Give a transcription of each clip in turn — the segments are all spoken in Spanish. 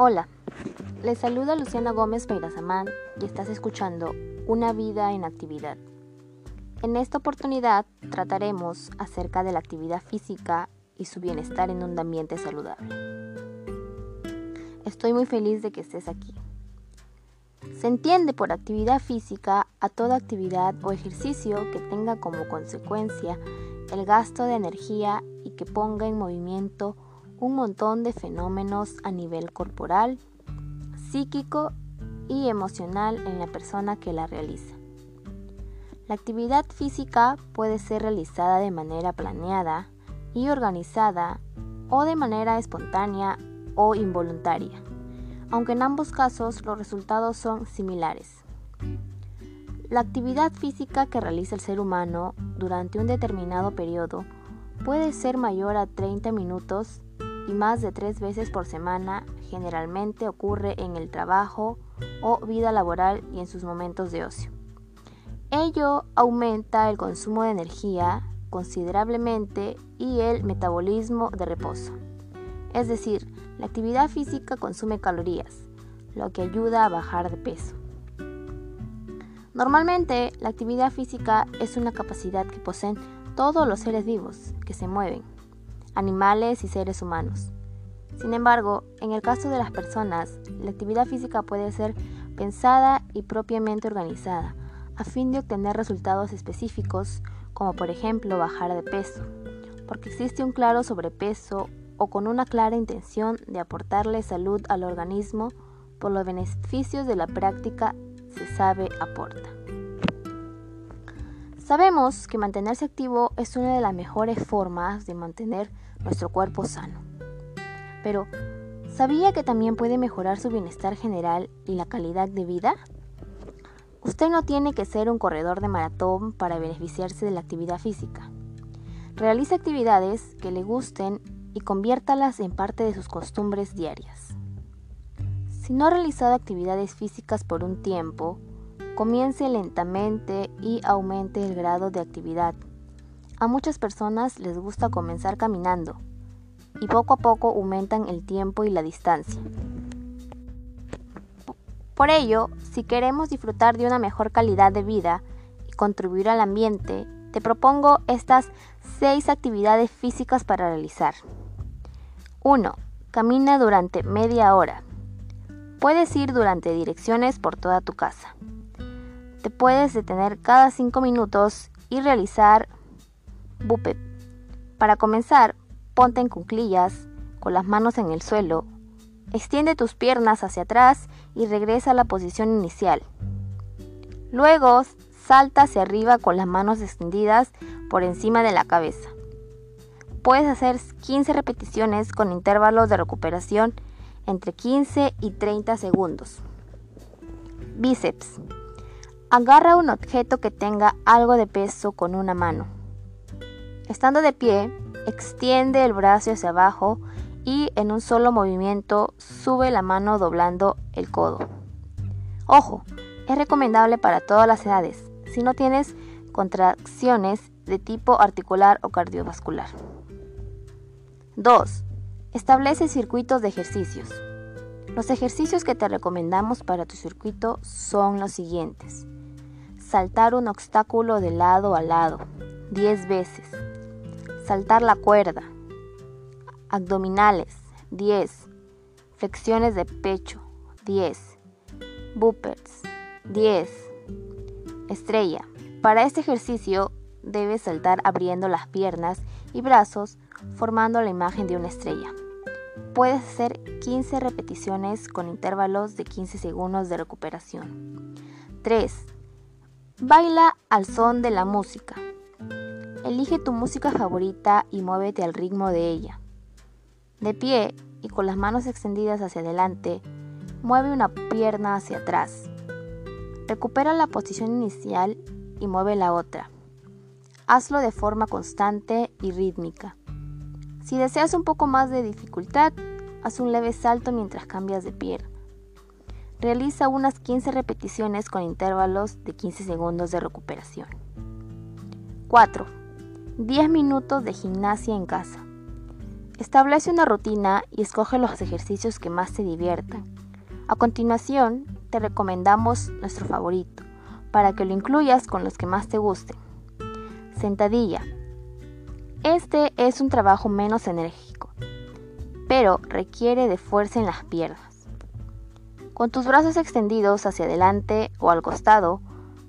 Hola, les saluda Luciana Gómez Meirazamán y estás escuchando Una vida en actividad. En esta oportunidad trataremos acerca de la actividad física y su bienestar en un ambiente saludable. Estoy muy feliz de que estés aquí. Se entiende por actividad física a toda actividad o ejercicio que tenga como consecuencia el gasto de energía y que ponga en movimiento un montón de fenómenos a nivel corporal, psíquico y emocional en la persona que la realiza. La actividad física puede ser realizada de manera planeada y organizada o de manera espontánea o involuntaria, aunque en ambos casos los resultados son similares. La actividad física que realiza el ser humano durante un determinado periodo puede ser mayor a 30 minutos y más de tres veces por semana generalmente ocurre en el trabajo o vida laboral y en sus momentos de ocio. Ello aumenta el consumo de energía considerablemente y el metabolismo de reposo. Es decir, la actividad física consume calorías, lo que ayuda a bajar de peso. Normalmente, la actividad física es una capacidad que poseen todos los seres vivos que se mueven animales y seres humanos. Sin embargo, en el caso de las personas, la actividad física puede ser pensada y propiamente organizada, a fin de obtener resultados específicos, como por ejemplo bajar de peso, porque existe un claro sobrepeso o con una clara intención de aportarle salud al organismo por los beneficios de la práctica se sabe aporta. Sabemos que mantenerse activo es una de las mejores formas de mantener nuestro cuerpo sano. Pero, ¿sabía que también puede mejorar su bienestar general y la calidad de vida? Usted no tiene que ser un corredor de maratón para beneficiarse de la actividad física. Realice actividades que le gusten y conviértalas en parte de sus costumbres diarias. Si no ha realizado actividades físicas por un tiempo, comience lentamente y aumente el grado de actividad a muchas personas les gusta comenzar caminando y poco a poco aumentan el tiempo y la distancia. Por ello, si queremos disfrutar de una mejor calidad de vida y contribuir al ambiente, te propongo estas seis actividades físicas para realizar. 1. Camina durante media hora. Puedes ir durante direcciones por toda tu casa. Te puedes detener cada 5 minutos y realizar Bupet. Para comenzar, ponte en cuclillas, con las manos en el suelo. Extiende tus piernas hacia atrás y regresa a la posición inicial. Luego, salta hacia arriba con las manos extendidas por encima de la cabeza. Puedes hacer 15 repeticiones con intervalos de recuperación entre 15 y 30 segundos. Bíceps. Agarra un objeto que tenga algo de peso con una mano. Estando de pie, extiende el brazo hacia abajo y en un solo movimiento sube la mano doblando el codo. Ojo, es recomendable para todas las edades si no tienes contracciones de tipo articular o cardiovascular. 2. Establece circuitos de ejercicios. Los ejercicios que te recomendamos para tu circuito son los siguientes. Saltar un obstáculo de lado a lado 10 veces saltar la cuerda, abdominales 10, flexiones de pecho 10, boopers 10, estrella. Para este ejercicio debes saltar abriendo las piernas y brazos formando la imagen de una estrella. Puedes hacer 15 repeticiones con intervalos de 15 segundos de recuperación. 3. Baila al son de la música. Elige tu música favorita y muévete al ritmo de ella. De pie y con las manos extendidas hacia adelante, mueve una pierna hacia atrás. Recupera la posición inicial y mueve la otra. Hazlo de forma constante y rítmica. Si deseas un poco más de dificultad, haz un leve salto mientras cambias de pie. Realiza unas 15 repeticiones con intervalos de 15 segundos de recuperación. 4. 10 minutos de gimnasia en casa. Establece una rutina y escoge los ejercicios que más te diviertan. A continuación, te recomendamos nuestro favorito, para que lo incluyas con los que más te gusten. Sentadilla. Este es un trabajo menos enérgico, pero requiere de fuerza en las piernas. Con tus brazos extendidos hacia adelante o al costado,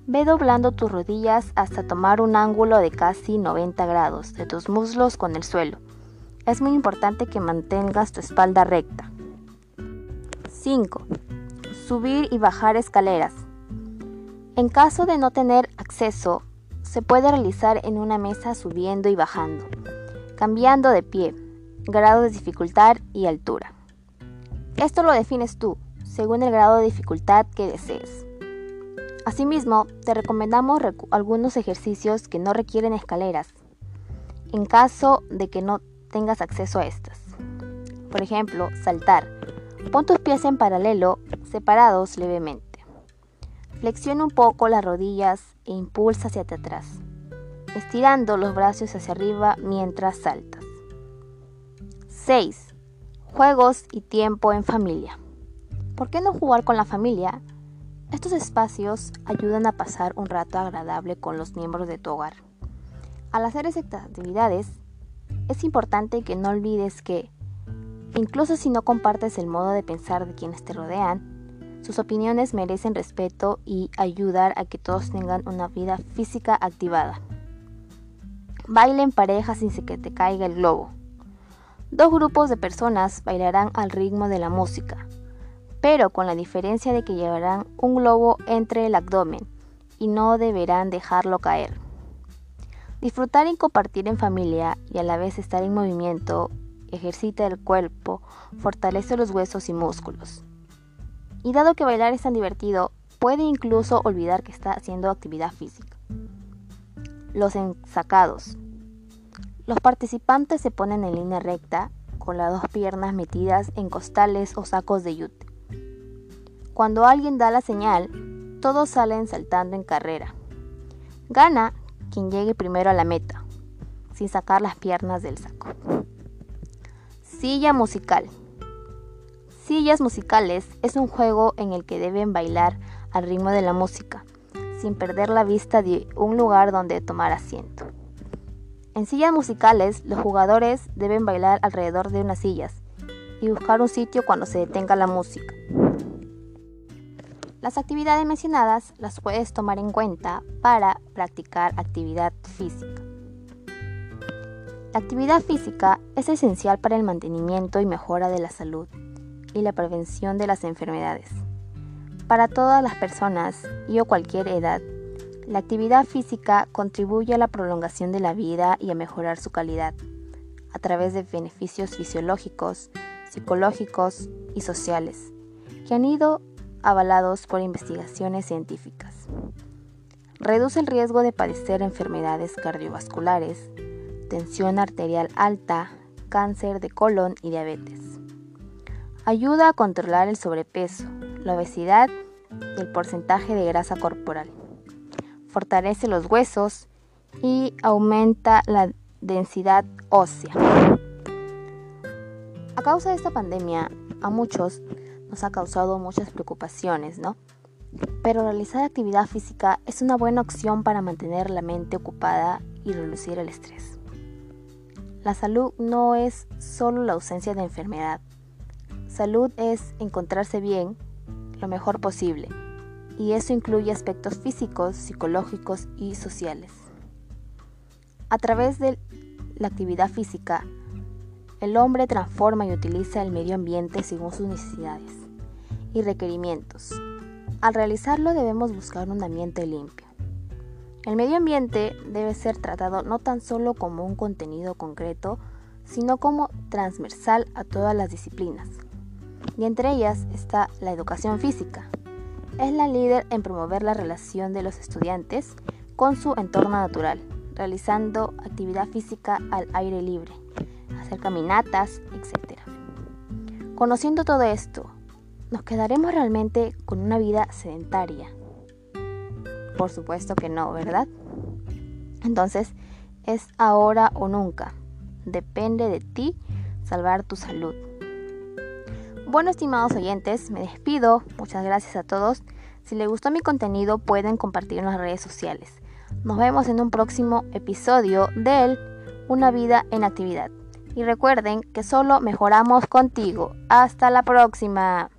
ve doblando tus rodillas hasta tomar un ángulo de casi 90 grados de tus muslos con el suelo. Es muy importante que mantengas tu espalda recta. 5. Subir y bajar escaleras. En caso de no tener acceso, se puede realizar en una mesa subiendo y bajando, cambiando de pie, grado de dificultad y altura. Esto lo defines tú, según el grado de dificultad que desees. Asimismo, te recomendamos algunos ejercicios que no requieren escaleras, en caso de que no tengas acceso a estas. Por ejemplo, saltar. Pon tus pies en paralelo, separados levemente. Flexiona un poco las rodillas e impulsa hacia atrás, estirando los brazos hacia arriba mientras saltas. 6. Juegos y tiempo en familia. ¿Por qué no jugar con la familia? Estos espacios ayudan a pasar un rato agradable con los miembros de tu hogar. Al hacer estas actividades, es importante que no olvides que, incluso si no compartes el modo de pensar de quienes te rodean, sus opiniones merecen respeto y ayudar a que todos tengan una vida física activada. Baila en pareja sin que te caiga el globo. Dos grupos de personas bailarán al ritmo de la música, pero con la diferencia de que llevarán un globo entre el abdomen y no deberán dejarlo caer. Disfrutar y compartir en familia y a la vez estar en movimiento ejercita el cuerpo, fortalece los huesos y músculos. Y dado que bailar es tan divertido, puede incluso olvidar que está haciendo actividad física. Los ensacados. Los participantes se ponen en línea recta con las dos piernas metidas en costales o sacos de yute. Cuando alguien da la señal, todos salen saltando en carrera. Gana quien llegue primero a la meta, sin sacar las piernas del saco. Silla musical. Sillas musicales es un juego en el que deben bailar al ritmo de la música, sin perder la vista de un lugar donde tomar asiento. En sillas musicales, los jugadores deben bailar alrededor de unas sillas y buscar un sitio cuando se detenga la música. Las actividades mencionadas las puedes tomar en cuenta para practicar actividad física. La actividad física es esencial para el mantenimiento y mejora de la salud y la prevención de las enfermedades. Para todas las personas y o cualquier edad, la actividad física contribuye a la prolongación de la vida y a mejorar su calidad a través de beneficios fisiológicos, psicológicos y sociales que han ido avalados por investigaciones científicas. Reduce el riesgo de padecer enfermedades cardiovasculares, tensión arterial alta, cáncer de colon y diabetes. Ayuda a controlar el sobrepeso, la obesidad y el porcentaje de grasa corporal. Fortalece los huesos y aumenta la densidad ósea. A causa de esta pandemia, a muchos nos ha causado muchas preocupaciones, ¿no? Pero realizar actividad física es una buena opción para mantener la mente ocupada y reducir el estrés. La salud no es solo la ausencia de enfermedad. Salud es encontrarse bien lo mejor posible y eso incluye aspectos físicos, psicológicos y sociales. A través de la actividad física, el hombre transforma y utiliza el medio ambiente según sus necesidades y requerimientos. Al realizarlo debemos buscar un ambiente limpio. El medio ambiente debe ser tratado no tan solo como un contenido concreto, sino como transversal a todas las disciplinas. Y entre ellas está la educación física. Es la líder en promover la relación de los estudiantes con su entorno natural, realizando actividad física al aire libre, hacer caminatas, etc. Conociendo todo esto, ¿nos quedaremos realmente con una vida sedentaria? Por supuesto que no, ¿verdad? Entonces, es ahora o nunca. Depende de ti salvar tu salud. Bueno, estimados oyentes, me despido. Muchas gracias a todos. Si les gustó mi contenido, pueden compartirlo en las redes sociales. Nos vemos en un próximo episodio de Una vida en actividad. Y recuerden que solo mejoramos contigo. Hasta la próxima.